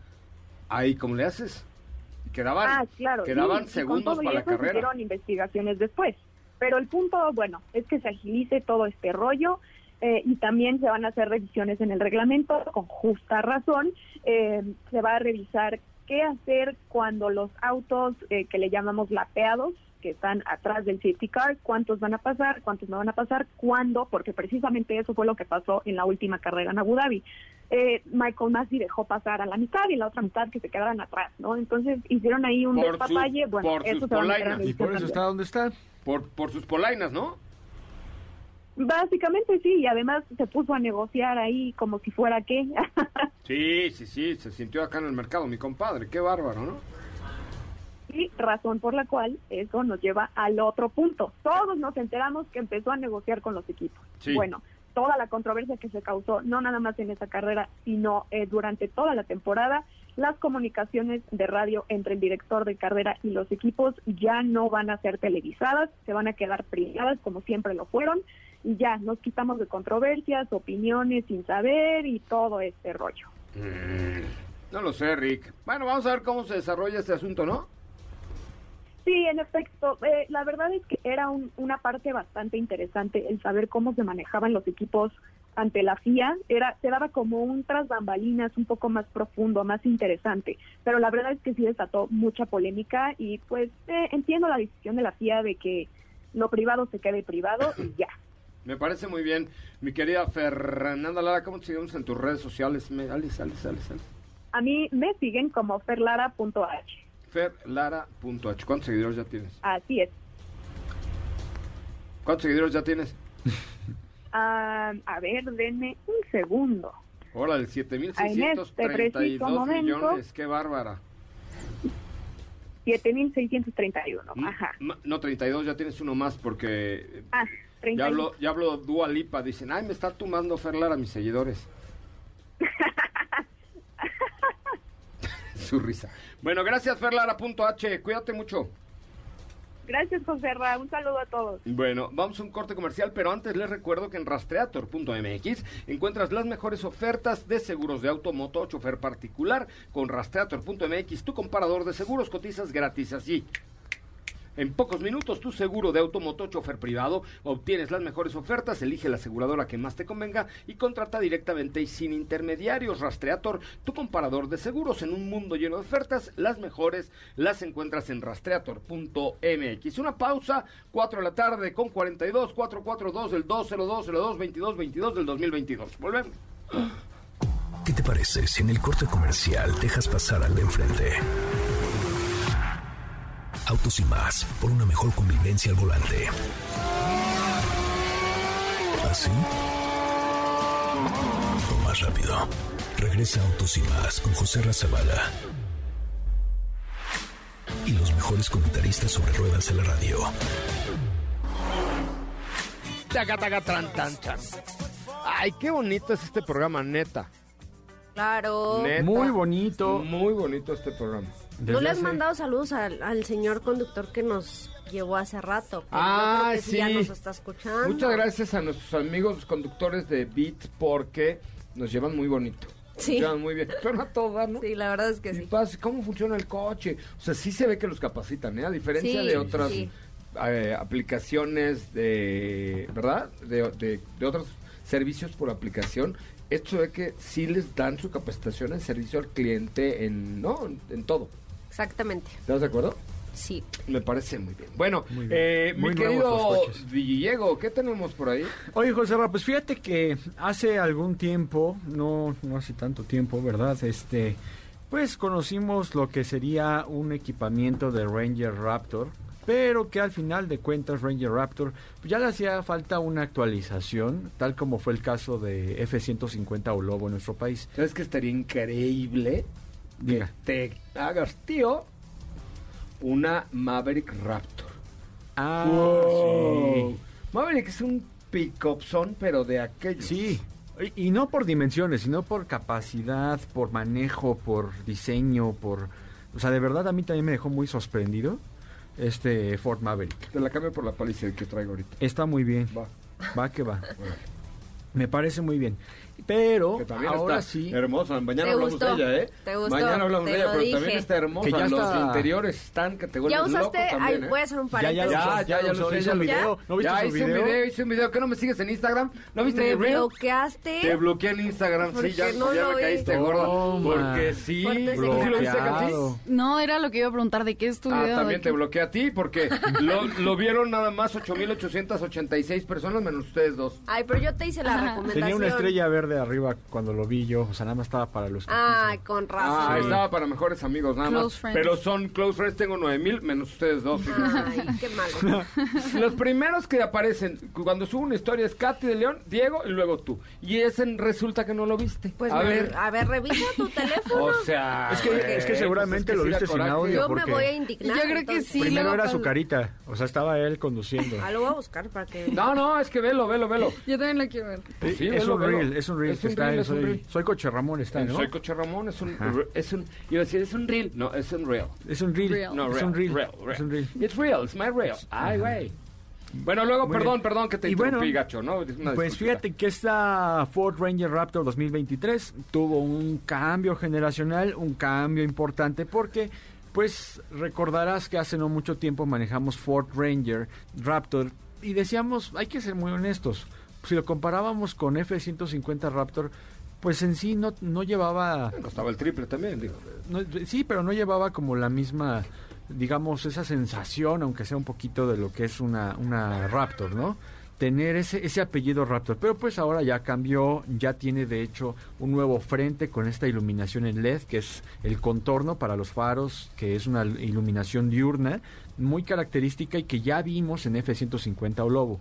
ahí cómo le haces? Quedaban, Ah, claro. quedaban sí, segundos para la carrera. hicieron investigaciones después. Pero el punto, bueno, es que se agilice todo este rollo eh, y también se van a hacer revisiones en el reglamento con justa razón. Eh, se va a revisar qué hacer cuando los autos eh, que le llamamos lapeados, que están atrás del safety car, cuántos van a pasar, cuántos no van a pasar, cuándo, porque precisamente eso fue lo que pasó en la última carrera en Abu Dhabi. Eh, Michael Massey dejó pasar a la mitad y la otra mitad que se quedaran atrás, ¿no? Entonces hicieron ahí un Por despapalle, bueno, por eso sus se polainas. Y por eso también. está donde está. Por, por sus polainas, ¿no? Básicamente sí, y además se puso a negociar ahí como si fuera qué. (laughs) Sí, sí, sí, se sintió acá en el mercado, mi compadre, qué bárbaro, ¿no? Y razón por la cual eso nos lleva al otro punto. Todos nos enteramos que empezó a negociar con los equipos. Sí. Bueno, toda la controversia que se causó, no nada más en esa carrera, sino eh, durante toda la temporada, las comunicaciones de radio entre el director de carrera y los equipos ya no van a ser televisadas, se van a quedar privadas como siempre lo fueron y ya nos quitamos de controversias, opiniones sin saber y todo este rollo. No lo sé, Rick. Bueno, vamos a ver cómo se desarrolla este asunto, ¿no? Sí, en efecto, eh, la verdad es que era un- una parte bastante interesante el saber cómo se manejaban los equipos ante la FIA, era se daba como un tras bambalinas un poco más profundo, más interesante, pero la verdad es que sí desató mucha polémica y pues eh, entiendo la decisión de la FIA de que lo privado se quede privado y ya. (laughs) Me parece muy bien. Mi querida Fernanda Lara, ¿cómo te seguimos en tus redes sociales? Me, dale, sale, sale, sale. A mí me siguen como ferlara.h. Ferlara.h. ¿Cuántos seguidores ya tienes? Así es. ¿Cuántos seguidores ya tienes? (laughs) Ah, a ver, denme un segundo. Hola, el En este 7632 preciso momento. millones. Qué bárbara. 7631. Mm, Ajá. No, 32, ya tienes uno más porque Ah, ya 30. habló, ya habló Dua Lipa. Dicen, ay, me está tumbando Ferlara a mis seguidores. (laughs) Su risa. Bueno, gracias Ferlara.h. Cuídate mucho. Gracias, José Ra. Un saludo a todos. Bueno, vamos a un corte comercial, pero antes les recuerdo que en rastreator.mx encuentras las mejores ofertas de seguros de auto, moto, chofer particular. Con rastreator.mx, tu comparador de seguros cotizas gratis así. En pocos minutos, tu seguro de auto, moto, chofer privado, obtienes las mejores ofertas, elige la aseguradora que más te convenga y contrata directamente y sin intermediarios. Rastreator, tu comparador de seguros en un mundo lleno de ofertas, las mejores las encuentras en rastreator.mx. Una pausa, 4 de la tarde con 42, 442 del 202 02 22 22 del 2022. Volvemos. ¿Qué te parece si en el corte comercial dejas pasar al de enfrente? Autos y más, por una mejor convivencia al volante. ¿Así? O más rápido. Regresa Autos y más con José Razabala. Y los mejores comentaristas sobre ruedas de la radio. Taca, taca, tran, tan, chan. Ay, qué bonito es este programa, neta. Claro. Neta. Muy bonito. Muy bonito este programa. ¿No Desde le has hace- mandado saludos al, al señor conductor que nos llevó hace rato? Pero Ah, creo que sí. ya nos está escuchando. Muchas gracias a nuestros amigos conductores de Beat porque nos llevan muy bonito. Sí. Nos llevan muy bien. Suena todo, ¿no? Sí, la verdad es que Y sí. pasa, ¿Cómo funciona el coche? O sea, sí se ve que los capacitan, ¿eh? A diferencia Sí, de otras sí. eh, aplicaciones de, ¿verdad? De, de- de otros servicios por aplicación. Esto se ve que sí les dan su capacitación en servicio al cliente en, ¿no? En todo. Exactamente. ¿Estás de acuerdo? Sí. Me parece muy bien. Bueno, Muy bien. eh, Muy mi querido. Diego, ¿qué tenemos por ahí? Oye, José Ra, pues fíjate que hace algún tiempo, no, no hace tanto tiempo, ¿verdad? Este, pues conocimos lo que sería un equipamiento de Ranger Raptor, pero que al final de cuentas Ranger Raptor pues ya le hacía falta una actualización, tal como fue el caso de F-150 o Lobo en nuestro país. ¿Sabes que estaría increíble? Diga. Que te hagas, tío, una Maverick Raptor. Ah, Wow. Maverick es un pick-up son, pero de aquellos. Sí, y, y no por dimensiones, sino por capacidad, por manejo, por diseño, por... O sea, de verdad a mí también me dejó muy sorprendido este Ford Maverick. Te la cambio por la Palisade que traigo ahorita. Está muy bien, Va. va que va. Me parece muy bien. Pero Que también ahora está sí. hermosa. Mañana ¿Te hablamos gustó? de ella, ¿eh? ¿Te gustó? Mañana hablamos Te de ella, pero dije. también está hermosa. Que ya Los está- interiores están que te vuelven Ya usaste, loco también, ay, ¿eh? voy a hacer un Ya, ya, paréntesis. Ya, ya, ya lo ya un video. ¿No viste ya su hice un video? video, hice un video. ¿Qué no me sigues en Instagram? ¿No viste Me mi reel? bloqueaste. Te bloqueé en Instagram, sí, ya, no ya lo me caíste gorda. Toma. Porque sí. No, era lo que iba a preguntar, ¿de qué es tu Ah, video? también ¿De te bloqueé a ti porque lo, vieron nada más 8.886 personas menos ustedes dos. Ay, pero yo te hice la recomendación. Tenía una estrella verde arriba cuando lo vi yo. O sea, nada más estaba para los puso. con razón. Ah, estaba para mejores amigos nada Close más. friends. Pero son close friends, tengo 9000 menos ustedes dos. Ay, qué malo. (laughs) Los primeros que aparecen cuando subo una historia es Katy de León, Diego y luego tú. Y ese resulta que no lo viste. Pues a me- ver. a ver, revisa tu (laughs) teléfono. O sea, Es que- es que pues seguramente es que lo viste sin audio. yo porque- me voy a indignar. Yo creo que entonces. sí. Primero era su carita. O sea, estaba él conduciendo. Ah, lo voy a buscar para que... No, no, es que velo, velo, velo. Yo también lo quiero ver. Pues sí, es velo, un velo. reel, es un reel. Es que un está reel, en es un soy, reel. soy Coche Ramón, está, En ¿no? Soy Coche Ramón, es un, Ajá. es un, iba a decir, es un reel, no, es un reel. Es un reel. Real. No, es real, un reel. real, Es un reel. It's real, it's my real. Ay, güey. Bueno, luego, Muy perdón, bien. perdón que te Y interrumpí, bueno, gacho, ¿no? Una Pues fíjate que esta Ford Ranger Raptor 2023 tuvo un cambio generacional, un cambio importante porque pues recordarás que hace no mucho tiempo manejamos Ford Ranger Raptor y decíamos, hay que ser muy honestos, si lo comparábamos con F-150 Raptor, pues en sí no, no llevaba Bueno, estaba el triple también, digo. no, sí, pero no llevaba como la misma, digamos, esa sensación, aunque sea un poquito de lo que es una, una Raptor, ¿no? Tener ese, ese apellido Raptor. Pero pues ahora ya cambió, ya tiene de hecho un nuevo frente con esta iluminación en LED, que es el contorno para los faros, que es una iluminación diurna, muy característica y que ya vimos en F-150 o Lobo,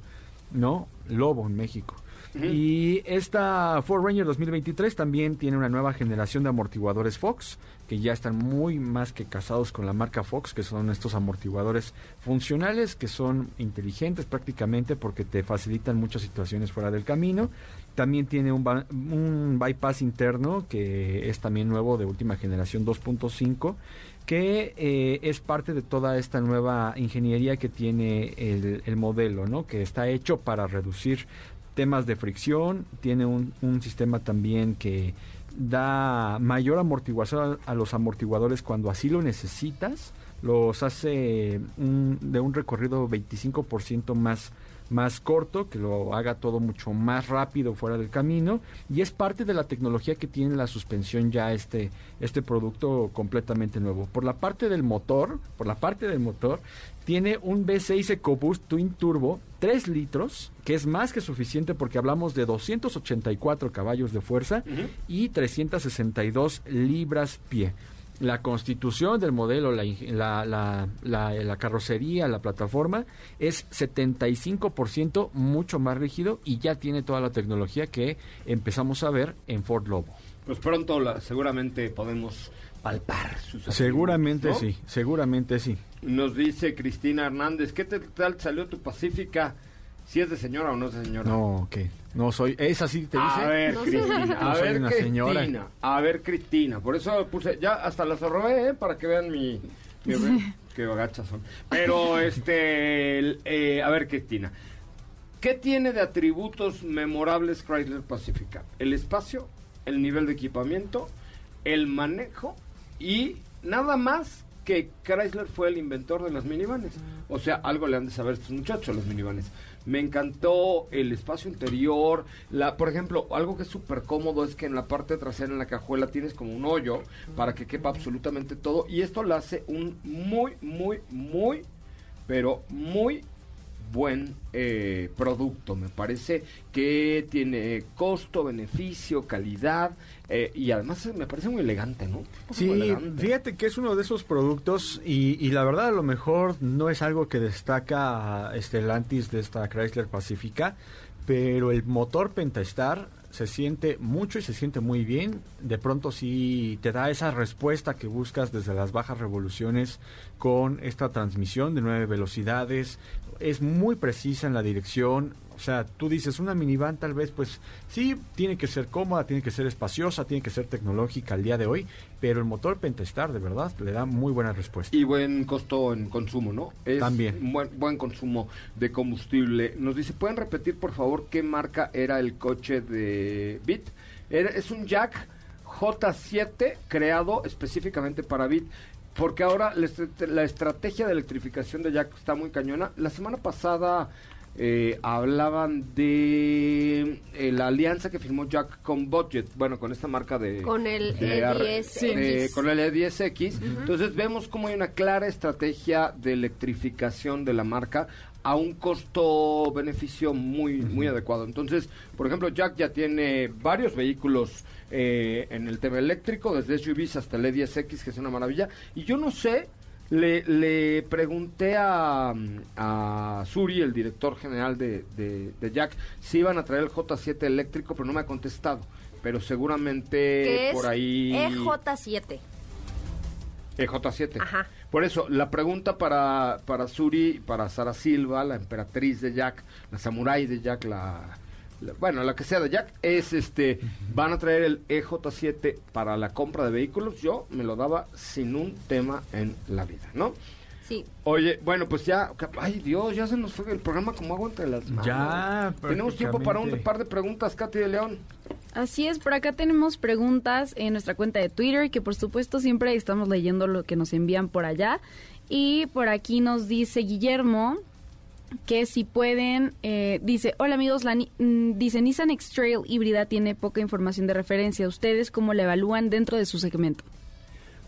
¿no? Lobo en México. Y esta Ford Ranger 2023 también tiene una nueva generación de amortiguadores Fox, que ya están muy más que casados con la marca Fox, que son estos amortiguadores funcionales, que son inteligentes prácticamente porque te facilitan muchas situaciones fuera del camino. También tiene un, un bypass interno que es también nuevo de última generación 2.5 que eh, es parte de toda esta nueva ingeniería que tiene el, el modelo, ¿no? Que está hecho para reducir temas de fricción, tiene un, un sistema también que da mayor amortiguación a, a los amortiguadores cuando así lo necesitas, los hace un- de un recorrido 25% más más corto, que lo haga todo mucho más rápido fuera del camino y es parte de la tecnología que tiene la suspensión ya este este producto completamente nuevo. Por la parte del motor, por la parte del motor tiene un V6 EcoBoost Twin Turbo 3 litros, que es más que suficiente porque hablamos de 284 caballos de fuerza y 362 libras pie. La constitución del modelo, la, la, la, la- carrocería, la plataforma, es 75% mucho más rígido y ya tiene toda la tecnología que empezamos a ver en Ford Lobo. Pues pronto la- seguramente podemos palpar sus Seguramente ¿no? sí, seguramente sí. Nos dice Cristina Hernández, ¿qué tal salió tu Pacífica? Si es de señora o no es de señora. No, que no soy. ¿Esa sí te dice? A ver, Cristina, No a soy ver, una Cristina, señora. a ver, Cristina. Por eso puse, ya hasta las robé, ¿eh? Para que vean mi... mi qué agachas son. Pero, (laughs) este, el, eh, a ver, Cristina. ¿Qué tiene de atributos memorables Chrysler Pacifica? El espacio, el nivel de equipamiento, el manejo y nada más que Chrysler fue el inventor de las minivanes. O sea, algo le han de saber estos muchachos, los minivanes. Me encantó el espacio interior. La, por ejemplo, algo que es súper cómodo es que en la parte trasera, en la cajuela, tienes como un hoyo para que quepa absolutamente todo. Y esto lo hace un muy, muy, muy, pero muy buen eh, producto. Me parece que tiene costo, beneficio, calidad eh, y además me parece muy elegante, ¿no? Sí, elegante. fíjate que es uno de esos productos y, y la verdad a lo mejor no es algo que destaca Stellantis de esta Chrysler Pacifica, pero el motor Pentastar se siente mucho y se siente muy bien. De pronto sí te da esa respuesta que buscas desde las bajas revoluciones con esta transmisión de nueve velocidades. Es muy precisa en la dirección. O sea, tú dices, una minivan tal vez, pues sí, tiene que ser cómoda, tiene que ser espaciosa, tiene que ser tecnológica al día de hoy, pero el motor Pentastar, de verdad, le da muy buena respuesta. Y buen costo en consumo, ¿no? Es También. Buen, buen consumo de combustible. Nos dice, ¿pueden repetir, por favor, qué marca era el coche de Bit? Era, es un Jack J7 creado específicamente para Bit. Porque ahora la estrategia de electrificación de Jack está muy cañona. La semana pasada eh, hablaban de eh, la alianza que firmó Jack con Budget, bueno, con esta marca de... Con el de ar- E10X. de- con el E10X. Entonces vemos como hay una clara estrategia de electrificación de la marca a un costo-beneficio muy, muy adecuado. Entonces, por ejemplo, Jack ya tiene varios vehículos eh, en el tema eléctrico, desde SUVs hasta el E10X, que es una maravilla. Y yo no sé, le, le pregunté a, a Suri, el director general de, de- de Jack, si iban a traer el J7 eléctrico, pero no me ha contestado. Pero seguramente por ahí... EJ7. EJ7. Ajá. Por eso, la pregunta para, para Suri, para Sara Silva, la emperatriz de Jack, la samurái de Jack, la- bueno, la que sea de Jack, es este, van a traer el EJ7 para la compra de vehículos. Yo me lo daba sin un tema en la vida, ¿no? Sí. Oye, bueno, pues ya, ay Dios, ya se nos fue el programa como agua entre las manos. Ya, Tenemos tiempo para un par de preguntas, Katy de León. Así es, por acá tenemos preguntas en nuestra cuenta de Twitter, que por supuesto siempre estamos leyendo lo que nos envían por allá. Y por aquí nos dice Guillermo que si pueden, eh, dice, hola amigos, la, mm, dice Nissan X-Trail híbrida tiene poca información de referencia. ¿Ustedes cómo la evalúan dentro de su segmento?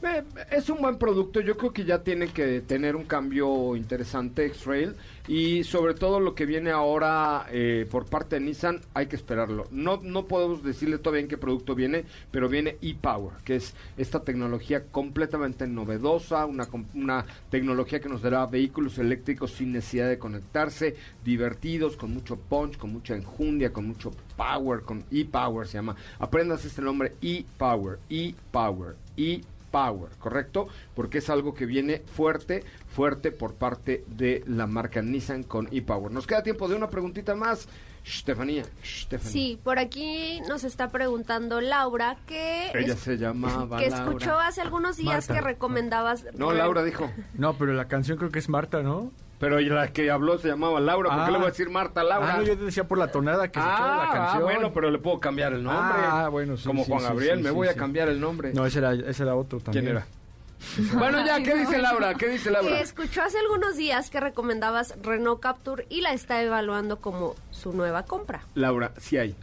Eh, es un buen producto, yo creo que ya tiene que tener un cambio interesante X-Trail y sobre todo lo que viene ahora eh, por parte de Nissan hay que esperarlo. No, no podemos decirle todavía en qué producto viene, pero viene e-Power, que es esta tecnología completamente novedosa, una, una tecnología que nos dará vehículos eléctricos sin necesidad de conectarse, divertidos, con mucho punch, con mucha enjundia, con mucho power, con e-Power se llama. Aprendas este nombre, e-Power, e-Power, e-Power. Power, ¿correcto? Porque es algo que viene fuerte, fuerte por parte de la marca Nissan con ePower. Nos queda tiempo de una preguntita más. Estefanía, Estefanía. Sí, por aquí nos está preguntando Laura que, Ella es- se llamaba (laughs) que Laura. escuchó hace algunos días Marta. que recomendabas. No, Laura dijo. No, pero la canción creo que es Marta, ¿no? Pero la que habló se llamaba Laura. ¿Por qué Ah. le voy a decir Marta Laura? Ah, no, yo te decía por la tonada que se echaba Ah, la canción. ah, bueno, pero le puedo cambiar el nombre. Ah, bueno, sí, Como sí, Juan sí, Gabriel, sí, me sí, voy a cambiar el nombre. No, ese era, ese era otro también. ¿Quién era? (laughs) bueno, ya, ¿qué dice Laura? ¿Qué dice Laura? Que escuchó hace algunos días que recomendabas Renault Capture y la está evaluando como su nueva compra. Laura, sí hay.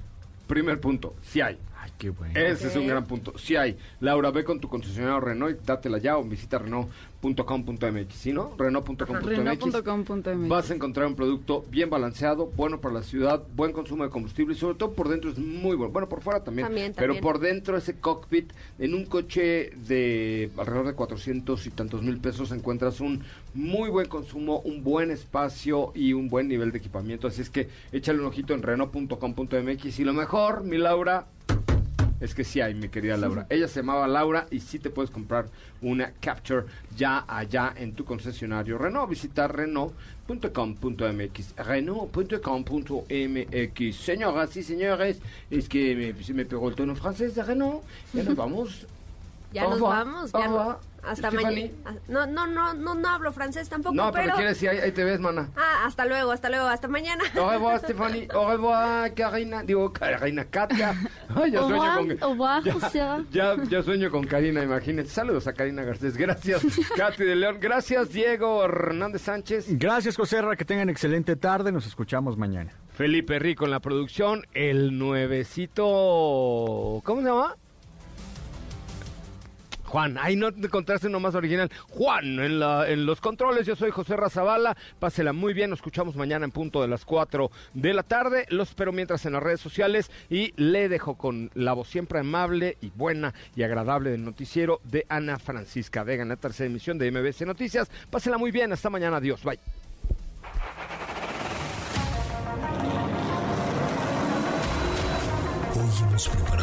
Primer punto, sí hay. Qué bueno. Ese es un gran punto. Sí hay. Laura, ve con tu concesionario Renault y dátela ya o visita Renault.com.mx. ¿Sí, no? Renault.com.mx. Renault.com.mx. Vas a encontrar un producto bien balanceado, bueno para la ciudad, buen consumo de combustible y sobre todo por dentro es muy bueno. Bueno, por fuera también. También, Pero también. por dentro ese cockpit, en un coche de alrededor de 400 y tantos mil pesos encuentras un muy buen consumo, un buen espacio y un buen nivel de equipamiento. Así es que échale un ojito en Renault.com.mx y lo mejor, mi Laura, es que sí hay, mi querida Laura. Ella se llamaba Laura y sí te puedes comprar una Capture ya allá en tu concesionario Renault. Visitar Renault.com.mx. Renault.com.mx. Señoras y señores, es que me, se me pegó el tono francés de Renault. Ya nos vamos. Ya nos vamos. Ya no- hasta mañana. No, no, no, no, no hablo francés tampoco, No, pero, pero. quieres decir, ahí, ahí te ves, mana. Ah, hasta luego, hasta luego, hasta mañana. Au revoir, Stephanie. (laughs) Au revoir, Karina. Digo, Karina, Katia. Ay, ya Au sueño con... au revoir, ya, ya, ya sueño con Karina, imagínate. Saludos a Karina Garcés. Gracias, (laughs) Katy de León. Gracias, Diego Hernández Sánchez. Gracias, José Ra, que tengan excelente tarde. Nos escuchamos mañana. Felipe Rico en la producción. El nuevecito... ¿Cómo se llama? Juan, ahí no te encontraste uno más original. Juan, en, los controles, yo soy José Razabala. Pásela muy bien, nos escuchamos mañana en punto de las 4 de la tarde. Los espero mientras en las redes sociales y le dejo con la voz siempre amable y buena y agradable del noticiero de Ana Francisca Vega en la tercera emisión de MBC Noticias. Pásela muy bien, hasta mañana, adiós, bye. Hoy